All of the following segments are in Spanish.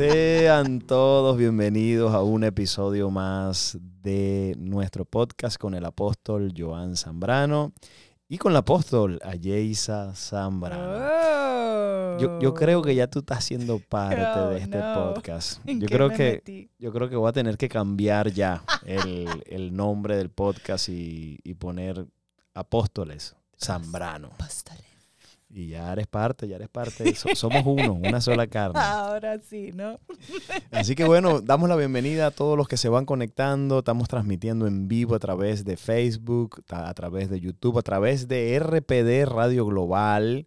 Sean todos bienvenidos a un episodio más de nuestro podcast con el apóstol Joan Zambrano y con el apóstol Ayesa Zambrano. Yo, yo, creo que ya tú estás siendo parte Oh, de este no. podcast. ¿En Yo creo me que metí? yo creo que voy a tener que cambiar ya el, el nombre del podcast y, y poner apóstoles Zambrano. Apóstoles. Y ya eres parte, ya eres parte. So- somos uno, una sola carne. Ahora sí, ¿no? Así que bueno, damos la bienvenida a todos los que se van conectando. Estamos transmitiendo en vivo a través de Facebook, a través de YouTube, a través de RPD Radio Global.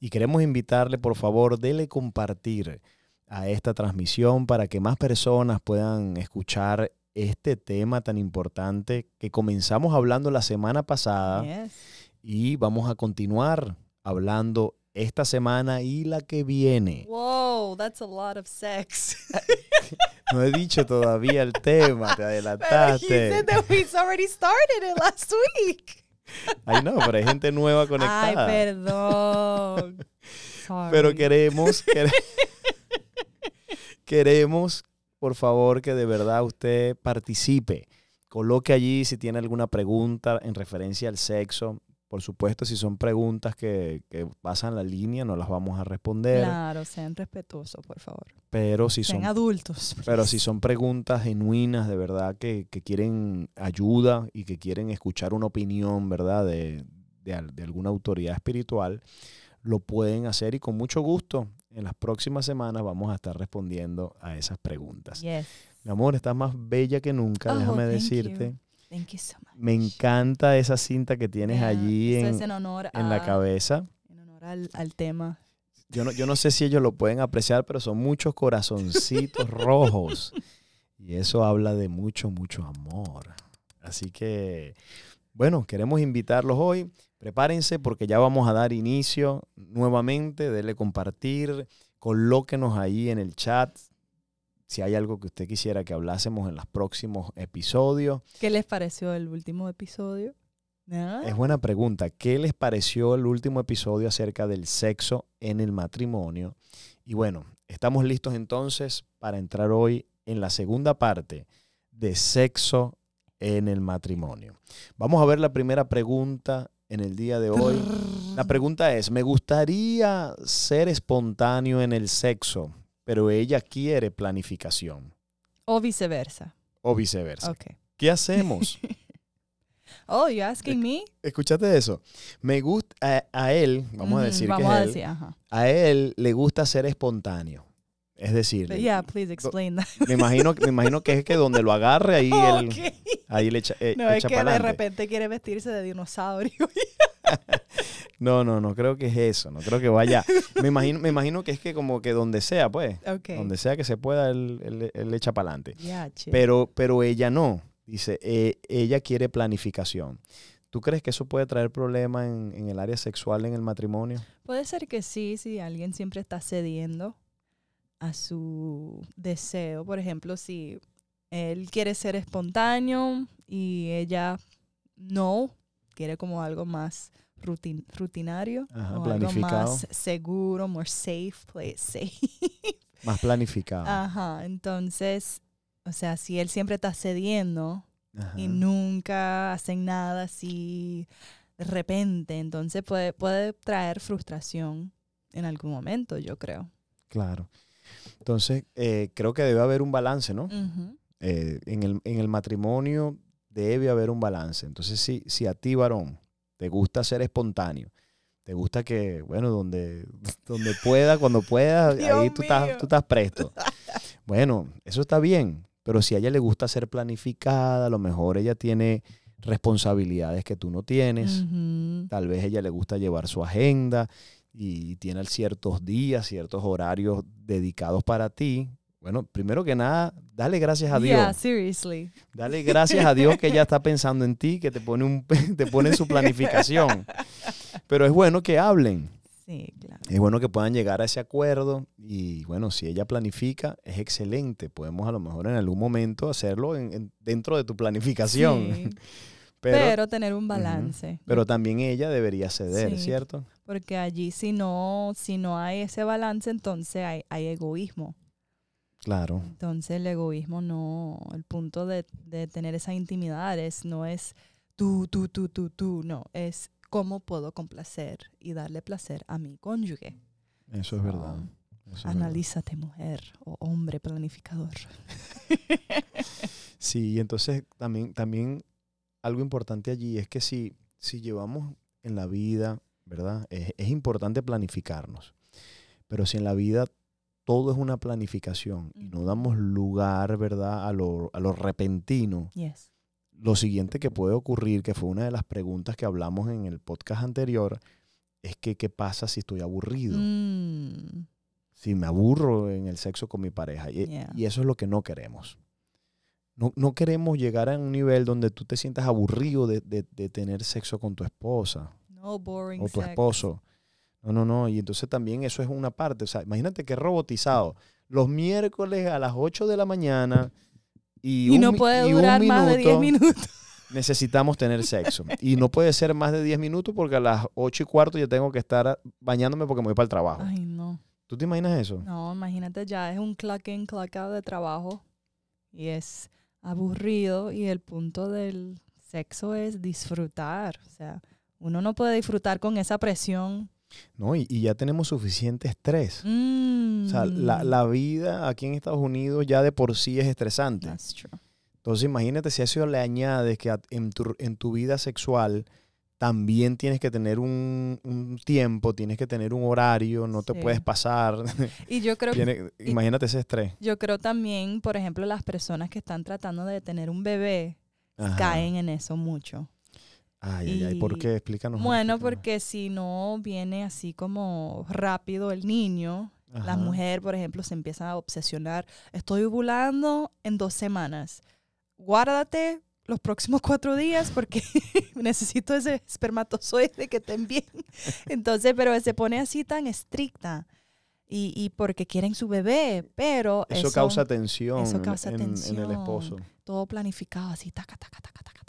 Y queremos invitarle, por favor, dele compartir a esta transmisión para que más personas puedan escuchar este tema tan importante que comenzamos hablando la semana pasada Yes. y vamos a continuar hablando esta semana y la que viene. Wow, that's a lot of sex. No he dicho todavía el tema, te adelantaste. said that we've already started it last week. Ay, no, pero hay gente nueva Ay, conectada. perdón. Sorry. pero queremos, quere- queremos, por favor, que de verdad usted participe. Coloque allí si tiene alguna pregunta en referencia al sexo. Por supuesto, si son preguntas que, que pasan la línea, no las vamos a responder. Claro, sean respetuosos, por favor. Pero si Sean son adultos. Pero si son preguntas genuinas, de verdad, que, que quieren ayuda y que quieren escuchar una opinión, ¿verdad? De, de al- de alguna autoridad espiritual, lo pueden hacer y con mucho gusto en las próximas semanas vamos a estar respondiendo a esas preguntas. Yes. Mi amor, estás más bella que nunca, Oh, déjame decirte. you. Thank you so much. Me encanta esa cinta que tienes Yeah, allí en, es en honor en la cabeza. En honor al, al tema. Yo no, yo no sé si ellos lo pueden apreciar, pero son muchos corazoncitos rojos. Y eso habla de mucho, mucho amor. Así que, bueno, queremos invitarlos hoy. Prepárense porque ya vamos a dar inicio nuevamente. Dele compartir. Colóquenos ahí en el chat si hay algo que usted quisiera que hablásemos en los próximos episodios. ¿Qué les pareció el último episodio? Es buena pregunta. ¿Qué les pareció el último episodio acerca del sexo en el matrimonio? Y bueno, estamos listos entonces para entrar hoy en la segunda parte de sexo en el matrimonio. Vamos a ver la primera pregunta en el día de hoy. La pregunta es, me gustaría ser espontáneo en el sexo, pero ella quiere planificación O viceversa. o viceversa. ¿Qué hacemos? Oh, you asking me? Escúchate eso. Me gusta a, a él, vamos a decir vamos que a él, ajá. a él le gusta ser espontáneo. Es decir, But yeah, please explain that. me imagino me imagino que es que donde lo agarre ahí él ahí le echa, eh, No, es que de repente quiere vestirse de dinosaurio. No, no, no creo que es eso, no creo que vaya. Me imagino me imagino que es que como que donde sea, pues, ok. donde sea que se pueda él, él- él echa para adelante. Yeah. Pero pero ella no. Dice, eh, ella quiere planificación. ¿Tú crees que eso puede traer problemas en, en el área sexual en el matrimonio? Puede ser que sí, si alguien siempre está cediendo a su deseo. Por ejemplo, si él quiere ser espontáneo y ella no, quiere como algo más rutin- rutinario. Ajá, o planificado. algo más seguro, more safe, play it safe. Más planificado. Ajá, entonces, o sea, si él siempre está cediendo Ajá. y nunca hacen nada así de repente, entonces puede, puede traer frustración en algún momento, yo creo. Claro. Entonces, eh, creo que debe haber un balance, ¿no? Eh, en, el, en el matrimonio debe haber un balance. Entonces, si, si a ti, varón, te gusta ser espontáneo, te gusta que, bueno, donde, donde pueda, cuando pueda, ahí tú estás, tú estás presto. Bueno, eso está bien, pero si a ella le gusta ser planificada, a lo mejor ella tiene responsabilidades que tú no tienes. Tal vez a ella le gusta llevar su agenda y tiene ciertos días, ciertos horarios dedicados para ti. Bueno, primero que nada, dale gracias a Dios. Yeah, seriously. Dale gracias a Dios que ella está pensando en ti, que te pone, un, te pone en su planificación. Pero es bueno que hablen. Sí, claro. Es bueno que puedan llegar a ese acuerdo y bueno, si ella planifica, es excelente. Podemos a lo mejor en algún momento hacerlo en- en- dentro de tu planificación. Sí, Pero, pero, tener un balance. pero también ella debería ceder, Sí. ¿cierto? Porque allí si no, si no hay ese balance, entonces hay, hay egoísmo. Claro. Entonces el egoísmo no, el punto de, de tener esa intimidad es, no es tú, tú, tú, tú, tú, no, es cómo puedo complacer y darle placer a mi cónyuge. Eso es verdad. So, eso es verdad. Analízate, mujer o hombre planificador. Sí, y entonces también, también algo importante allí es que si, si llevamos en la vida, ¿verdad? Es, es importante planificarnos. Pero si en la vida todo es una planificación y no damos lugar, ¿verdad? A lo, a lo repentino, Yes. lo siguiente que puede ocurrir, que fue una de las preguntas que hablamos en el podcast anterior, es que qué pasa si estoy aburrido, Mm, si me aburro en el sexo con mi pareja. Y, Yeah. y eso es lo que no queremos. No, no queremos llegar a un nivel donde tú te sientas aburrido de, de- de tener sexo con tu esposa no boring o tu sex. esposo. No, no, no. Y entonces también eso es una parte. O sea, imagínate que robotizado. Los miércoles a las 8 de la mañana y, Y un no puede y durar más de 10 minuto minutos. necesitamos tener sexo. Y no puede ser más de 10 minutos porque a las 8 y cuarto ya tengo que estar bañándome porque me voy para el trabajo. Ay, no. ¿Tú te imaginas eso? No, imagínate ya, es un clock in, clock out de trabajo y es aburrido y el punto del sexo es disfrutar. O sea, uno no puede disfrutar con esa presión. No, y, y ya tenemos suficiente estrés. Mm, O sea, la, la vida aquí en Estados Unidos ya de por sí es estresante. That's true. Entonces imagínate si a eso le añades que en tu, en tu vida sexual también tienes que tener un, un tiempo, tienes que tener un horario, no te puedes pasar. Y yo creo, Tiene- y- imagínate ese estrés. yo creo también, por ejemplo, las personas que están tratando de tener un bebé Ajá. caen en eso mucho. Ay, ay, ay, ¿por y- qué? Explícanos. Bueno, porque si no viene así como rápido el niño, la Ajá. mujer, por ejemplo, se empieza a obsesionar. Estoy ovulando en dos semanas. Guárdate los próximos cuatro días porque necesito ese espermatozoide que estén bien. Entonces, pero se pone así tan estricta. Y, y porque quieren su bebé, pero Eso, eso, causa tensión, eso en- causa en, en el tensión. esposo. todo planificado así, taca, taca, taca, taca.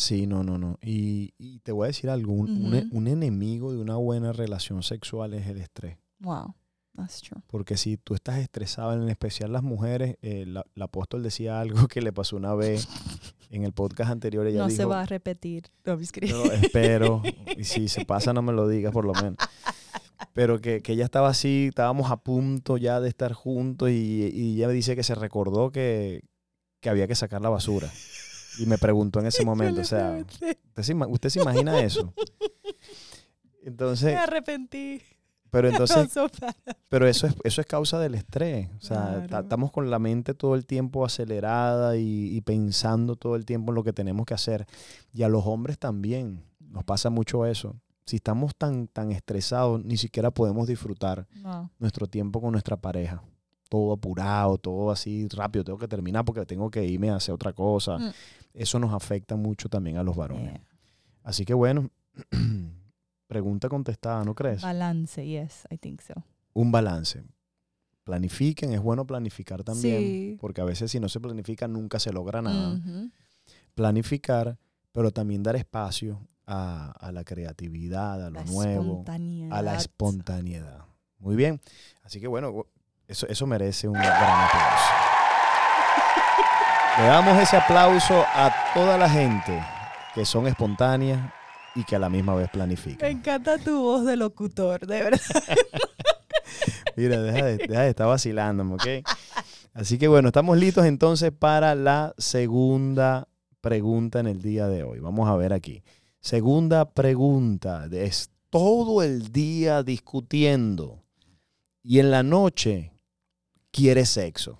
Sí, no, no, no. Y, y te voy a decir algo, un, e- un enemigo de una buena relación sexual es el estrés. Wow, that's true. Porque si tú estás estresado, en especial las mujeres, eh, la- el apóstol decía algo que le pasó una vez en el podcast anterior. Ella no dijo, se va a repetir. No. "No, espero, y si se pasa no me lo digas por lo menos. Pero que, que ella estaba así, estábamos a punto ya de estar juntos y, y ella me dice que se recordó que, que había que sacar la basura. Y me preguntó en ese momento, o sea, ¿usted se, usted se imagina eso? Entonces, me arrepentí. pero entonces pero eso es, eso es causa del estrés. O sea, Claro. estamos con la mente todo el tiempo acelerada y, y pensando todo el tiempo en lo que tenemos que hacer. Y a los hombres también nos pasa mucho eso. Si estamos tan, tan estresados, ni siquiera podemos disfrutar No. nuestro tiempo con nuestra pareja. Todo apurado, todo así rápido. Tengo que terminar porque tengo que irme a hacer otra cosa. Mm. Eso nos afecta mucho también a los varones. Yeah. Así que bueno, pregunta contestada, ¿no crees? Balance, yes, I think so. un balance. Planifiquen, es bueno planificar también, Sí. porque a veces si no se planifica nunca se logra nada. Ujú. Planificar, pero también dar espacio a, a la creatividad, a lo La nuevo, a la espontaneidad. Muy bien, así que bueno, eso, eso merece un gran aplauso. Le damos ese aplauso a toda la gente que son espontáneas y que a la misma vez Me planifican. encanta tu voz de locutor, de verdad. Mira, deja de, deja de estar vacilándome, ¿ok? Así que bueno, estamos listos entonces para la segunda pregunta en el día de hoy. Vamos a ver aquí. Segunda pregunta. Es todo el día discutiendo y en la noche quiere sexo.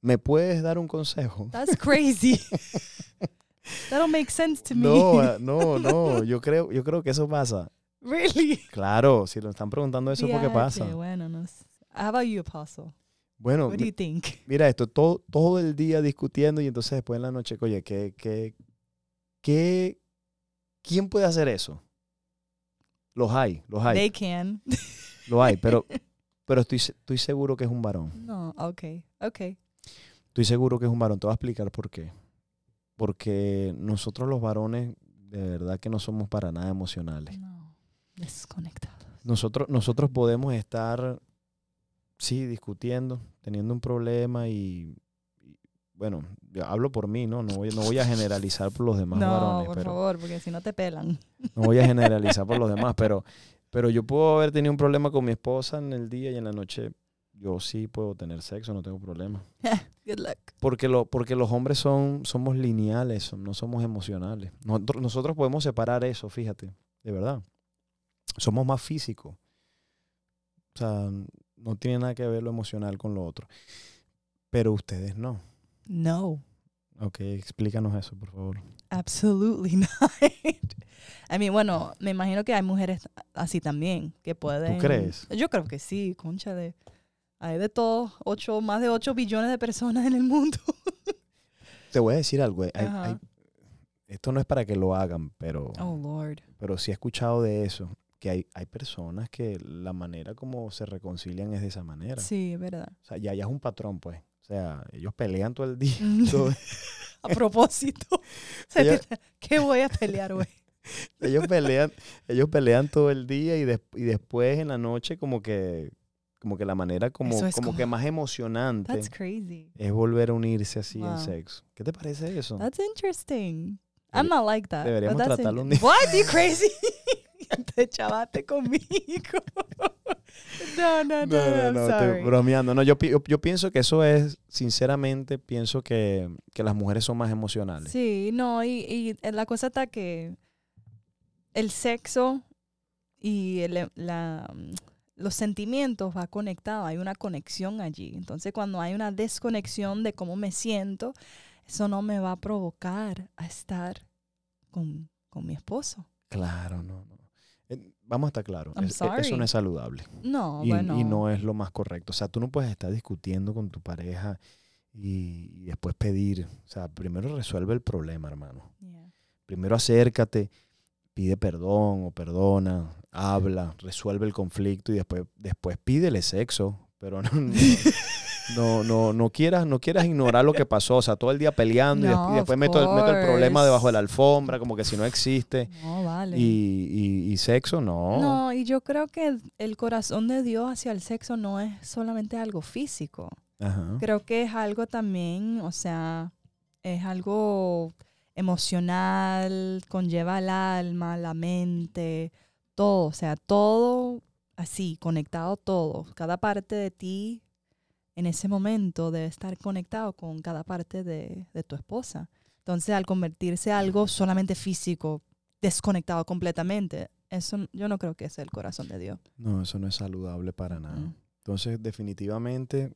¿Me puedes dar un consejo? That's crazy. That don't make sense to me. No, ah, no, no. Yo creo, yo creo que eso pasa. really. Claro, si lo están preguntando eso, ¿por qué pasa? Bueno, no sé. How about you, Apostle? Bueno, What do you think? Mira esto, todo, todo el día discutiendo y entonces después en la noche, oye, ¿qué, qué, qué, ¿quién puede hacer eso? Los hay, los hay, They can. los hay, pero, pero estoy, estoy seguro que es un varón. No, okay, okay. Estoy seguro que es un varón. Te voy a explicar por qué. Porque nosotros los varones, de verdad que no somos para nada emocionales. No, desconectados. Nosotros, nosotros podemos estar sí, discutiendo, teniendo un problema y, y, bueno, yo hablo por mí, ¿no? No voy, no voy a generalizar por los demás no, varones, por pero favor, porque si no te pelan. no voy a generalizar por los demás, pero, pero yo puedo haber tenido un problema con mi esposa en el día y en la noche yo sí puedo tener sexo, no tengo problema. Good luck. Porque, lo, porque los hombres son, somos lineales, no somos emocionales. Nosotros, nosotros podemos separar eso, fíjate, de verdad. Somos más físicos. O sea, no tiene nada que ver lo emocional con lo otro. Pero ustedes no. No, Ok, explícanos eso, por favor. absolutely not. I mean, bueno, me imagino que hay mujeres así también que pueden. crees? Yo creo que sí, concha de. Hay de todo, ocho, más de 8 billones de personas en el mundo. Te voy a decir algo. eh, hay- esto no es para que lo hagan, pero, Oh, Lord. pero sí he escuchado de eso. Que hay, hay personas que la manera como se reconcilian es de esa manera. Sí, es verdad. O sea, ya, ya es un patrón, pues. O sea, ellos pelean todo el día. A propósito, te- ¿qué voy a pelear hoy? ellos pelean, ellos pelean todo el día y, des- y después en la noche como que, como que la manera como, es como, como- que más emocionante That's crazy. es volver a unirse así en sexo. ¿Qué te parece eso? That's interesting. I'm not like that. deberíamos tratarlo un día. What? You crazy? Te chavaste conmigo. no, no, no, No, no, I'm no, sorry. estoy bromeando. No, yo, yo, yo pienso que eso es, sinceramente, pienso que, que las mujeres son más emocionales. Sí, no, y, y la cosa está que el sexo y el- la, mm, los sentimientos va conectado, hay una conexión allí. Entonces, cuando hay una desconexión de cómo me siento, eso no me va a provocar a estar con, con mi esposo. Claro, no, no. Vamos a estar claros. Es- e- Eso no es saludable. No, y, bueno. y no es lo más correcto. O sea, tú no puedes estar discutiendo con tu pareja y, y después pedir. O sea, primero resuelve el problema, hermano. Yeah. Primero acércate, pide perdón o perdona, habla, resuelve el conflicto y después, después pídele sexo. Pero no, no, no, no, no quieras, no quieras ignorar lo que pasó. O sea, todo el día peleando y No, después, y después of meto, el- meto el problema debajo de la alfombra, como que si no existe. No, vale. Y, y- y sexo, no. No, y yo creo que el, el corazón de Dios hacia el sexo no es solamente algo físico. Ajá. Creo que es algo también, o sea, es algo emocional, conlleva el alma, la mente, todo, o sea, todo así, conectado todo. Cada parte de ti en ese momento debe estar conectado con cada parte de, de tu esposa. Entonces, al convertirse en algo solamente físico, desconectado completamente, eso yo no creo que es el corazón de Dios. No, eso no es saludable para nada. Mm. Entonces, definitivamente,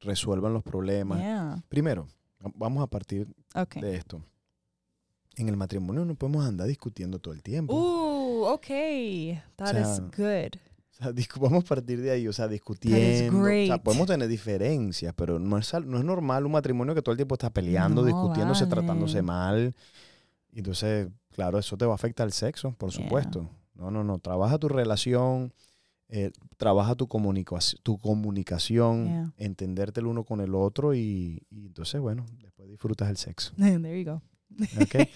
resuelvan los problemas. Yeah. Primero, va- vamos a partir Okay. de esto. En el matrimonio no podemos andar discutiendo todo el tiempo. Ooh, okay. That O is sea, good. Sea, vamos a partir de ahí, o sea, discutiendo. O sea, podemos tener diferencias, pero no es, no es normal un matrimonio que todo el tiempo está peleando, No, discutiéndose, vale. tratándose mal. Entonces, claro, eso te va a afectar al sexo, por Yeah. supuesto. No, no, no. Trabaja tu relación, eh, trabaja tu, comunicación tu comunicación, Yeah. entenderte el uno con el otro y, y entonces, bueno, después disfrutas el sexo. There you go. ¿ok?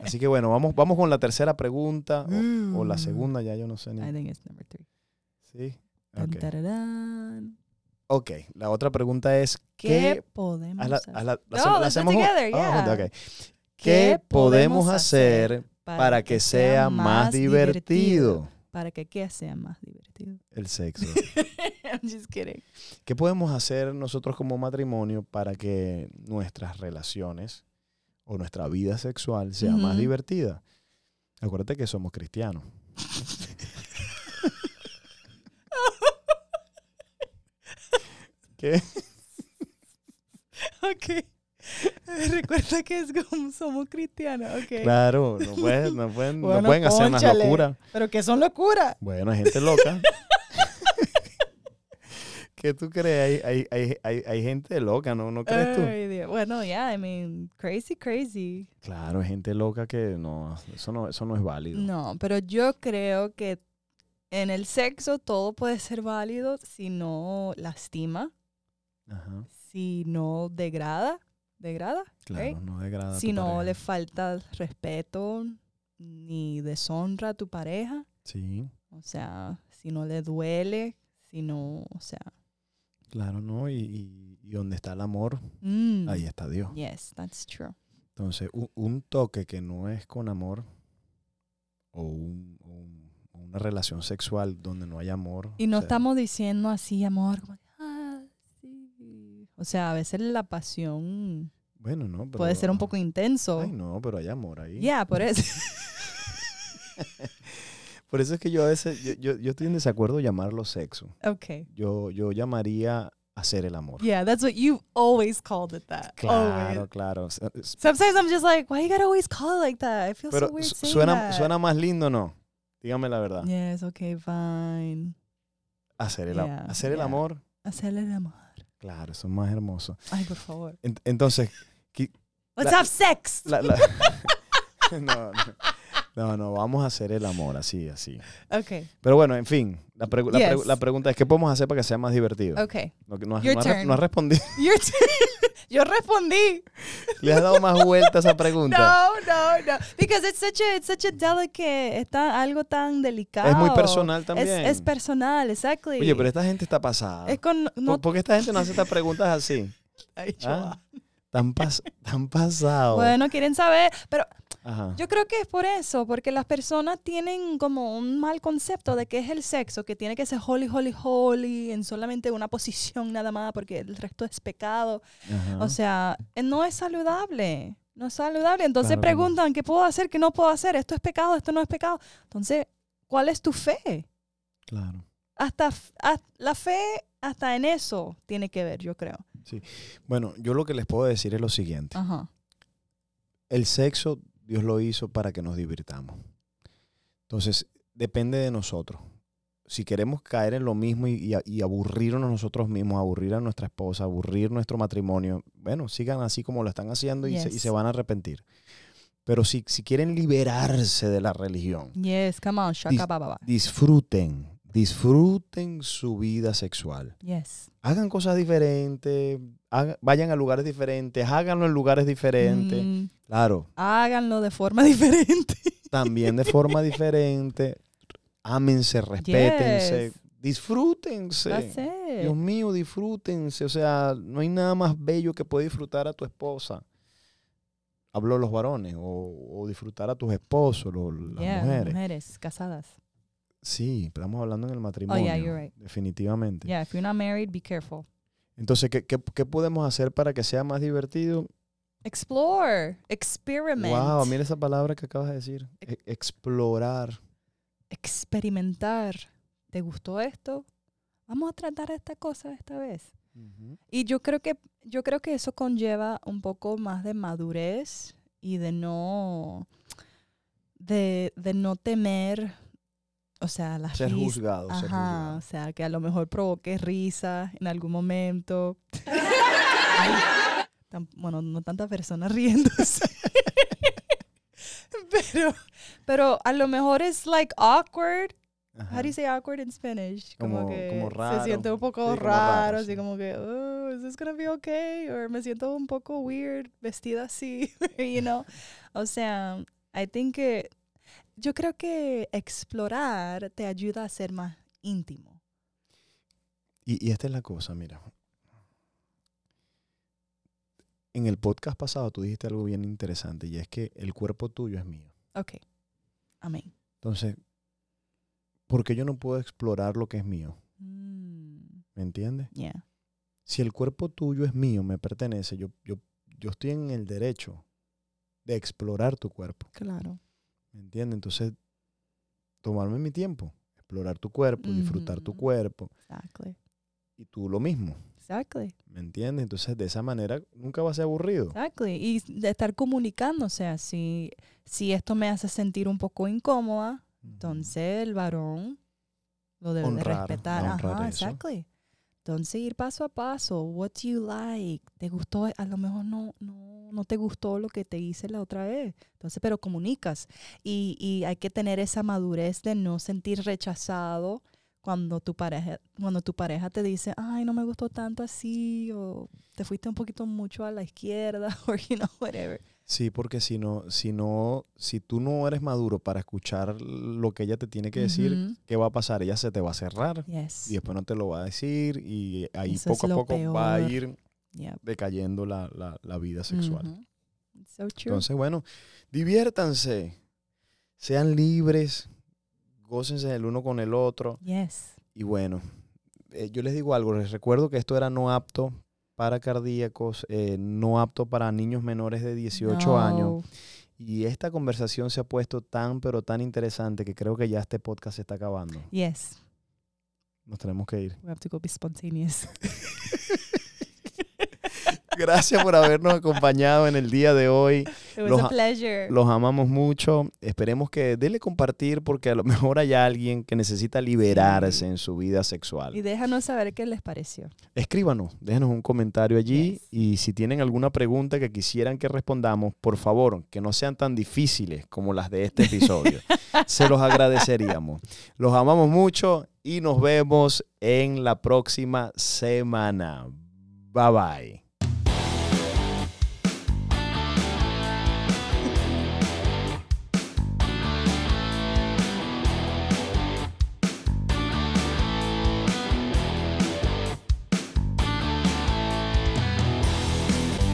Así que bueno, vamos, vamos con la tercera pregunta o, o la Mm. segunda, ya yo no sé ni. I think it's number three. Sí. Dun, Ok. la otra pregunta es, ¿Qué, ¿qué, podemos hacer. ¿Qué podemos hacer para que sea más divertido Para que qué sea más divertido. el sexo? I'm just kidding. ¿Qué podemos hacer nosotros como matrimonio para que nuestras relaciones o nuestra vida sexual sea más divertida? Acuérdate que somos cristianos. ¿Qué? Ok. Recuerda que es como somos cristianos, ok. Claro, no pueden, no pueden, no pueden hacer una cónchale. locura. Pero que son locuras. Bueno, hay gente loca. ¿Qué tú crees? Hay, hay, hay, hay, hay gente loca, ¿no? ¿No crees tú? Ay. Bueno, yeah, I mean, crazy, crazy. Claro, hay gente loca que no, eso no, eso no es válido. No, pero yo creo que en el sexo todo puede ser válido si no lastima, Ajá, si no degrada, degrada, claro, no degrada. si no pareja. le falta respeto ni deshonra a tu pareja, Sí. o sea, si no le duele, si no, o sea, Claro, ¿no? Y, y- y donde está el amor, Mm. ahí está Dios. Yes, that's true. Entonces, un, un toque que no es con amor o, un- un- una relación sexual donde no hay amor. Y no sea, estamos diciendo así, amor, como. O sea, a veces la pasión Bueno, no, pero, puede ser un poco intenso. Ay, no, pero hay amor ahí. Yeah, por eso. Por eso es que yo a veces, yo, yo, yo estoy en desacuerdo de llamarlo sexo. okay. Yo, yo llamaría hacer el amor. Yeah, that's what you've always called it that. Claro, Always. claro. S- Sometimes I'm just like, why you gotta always call it like that? I feel Pero so weird saying suena, that. suena más lindo, ¿no? Dígame la verdad. Yes, okay, fine. Hacer el, Yeah, hacer el yeah. amor, Hacerle el amor. Claro, eso es más hermoso. Ay, por favor. En- entonces, Let's La- have sex. la- la- no, no, no, no, vamos a hacer el amor, así, así. Okay, Pero bueno, en fin, la, pregu- la pregu- Yes. la pregunta es, ¿qué podemos hacer para que sea más divertido? okay. No, no has, no has no has respondido. Your turn. Yo respondí. Le has dado más vuelta a esa pregunta. No, no, no. Because it's such a, it's such a delicate, está algo tan delicado. es muy personal Es, también. es personal, exactly. Oye, pero esta gente está pasada. es con no, ¿Por, por qué esta gente no hace estas preguntas así? Ay, ¿Ah? Tan, pas tan pasado. Bueno, quieren saber, pero Ajá. yo creo que es por eso, porque las personas tienen como un mal concepto de qué es el sexo, que tiene que ser holy, holy, holy, en solamente una posición nada más, porque el resto es pecado. Ajá. O sea, eh, no es saludable. No es saludable. Entonces Claro preguntan, ¿qué puedo hacer? ¿Qué no puedo hacer? ¿Esto es pecado? ¿Esto no es pecado? Entonces, ¿cuál es tu fe? claro. Hasta, la fe, hasta en eso tiene que ver, yo creo. Bueno, yo lo que les puedo decir es lo siguiente. Ajá. El sexo, Dios lo hizo para que nos divirtamos. Entonces, depende de nosotros. Si queremos caer en lo mismo y, y a- y aburrirnos nosotros mismos, aburrir a nuestra esposa, aburrir nuestro matrimonio, bueno, sigan así como lo están haciendo y, se, y se van a arrepentir. Pero si, si quieren liberarse de la religión, Yes, come on, shaka Dis- disfruten, disfruten su vida sexual. Yes. Hagan cosas diferentes, vayan a lugares diferentes, háganlo en lugares diferentes. Mm, Claro, háganlo de forma diferente. también de forma diferente. Ámense, respétense, Yes. disfrútense. Dios mío, disfrútense. O sea, no hay nada más bello que puede disfrutar a tu esposa. Hablo de los varones, o, o disfrutar a tus esposos, lo- las Yeah, mujeres. mujeres casadas. Sí, estamos hablando en el matrimonio. Oh, yeah, you're right. Definitivamente. Yeah, if you're not married, be careful. Entonces, ¿qué, qué, qué podemos hacer para que sea más divertido? Explore, experiment. Wow, mira esa palabra que acabas de decir. E- explorar. experimentar. ¿Te gustó esto? Vamos a tratar esta cosa esta vez. Y yo creo que yo creo que eso conlleva un poco más de madurez y de no de, de no temer, o sea, las Ser juzgado. ser Ajá, juzgado. o sea, que a lo mejor provoque risa en algún momento. Ay, tan- bueno, no tantas personas riéndose. pero, pero a lo mejor es like awkward. Ajá. How do you say awkward in Spanish? Como- que como raro. se siente un poco Sí, como raro, raro, así sí. como que, oh, is this gonna be okay? O me siento un poco weird vestida así, you know? O sea, I think que yo creo que explorar te ayuda a ser más íntimo. Y, y esta es la cosa, mira. En el podcast pasado tú dijiste algo bien interesante y es que el cuerpo tuyo es mío. Ok. Amén. Entonces, ¿por qué yo no puedo explorar lo que es mío? Mm, ¿Me entiendes? yeah. Si el cuerpo tuyo es mío, me pertenece, yo, yo, yo estoy en el derecho de explorar tu cuerpo. Claro. ¿Me entiendes? Entonces, tomarme mi tiempo, explorar tu cuerpo, disfrutar tu cuerpo Exactly. y tú lo mismo. Exactly. ¿Me entiendes? Entonces, de esa manera nunca va a ser aburrido. Exactly. Y de estar comunicando, o sea, si, si esto me hace sentir un poco incómoda, entonces el varón lo debe de respetar. Ajá, exactly. Entonces ir paso a paso. What do you like? ¿Te gustó? A lo mejor no, no, no te gustó lo que te hice la otra vez. Entonces, pero comunicas. Y, y hay que tener esa madurez de no sentir rechazado cuando tu pareja, cuando tu pareja te dice, ay, no me gustó tanto así, o te fuiste un poquito mucho a la izquierda, o you know, whatever. Sí, porque si no, si no, si tú no eres maduro para escuchar lo que ella te tiene que decir. ¿qué va a pasar? Ella se te va a cerrar Yes. y después no te lo va a decir y ahí Eso poco a poco va a ir Yep. decayendo la, la- la vida sexual. So true. Entonces, bueno, diviértanse, sean libres, gócense el uno con el otro. yes. Y bueno, eh, yo les digo algo, les recuerdo que esto era no apto para cardíacos, eh, no apto para niños menores de 18 años. No. Y esta conversación se ha puesto tan, pero tan interesante que creo que ya este podcast se está acabando. Yes. Nos tenemos que ir. We have to go be spontaneous. Gracias por habernos acompañado en el día de hoy. It was Los a a- pleasure. Los amamos mucho. Esperemos que denle compartir porque a lo mejor hay alguien que necesita liberarse en su vida y sexual. déjanos saber qué les pareció. Escríbanos, déjenos un comentario allí Yes. y si tienen alguna pregunta que quisieran que respondamos, por favor, que no sean tan difíciles como las de este episodio. Se los agradeceríamos. Los amamos mucho y nos vemos en la próxima semana. Bye bye.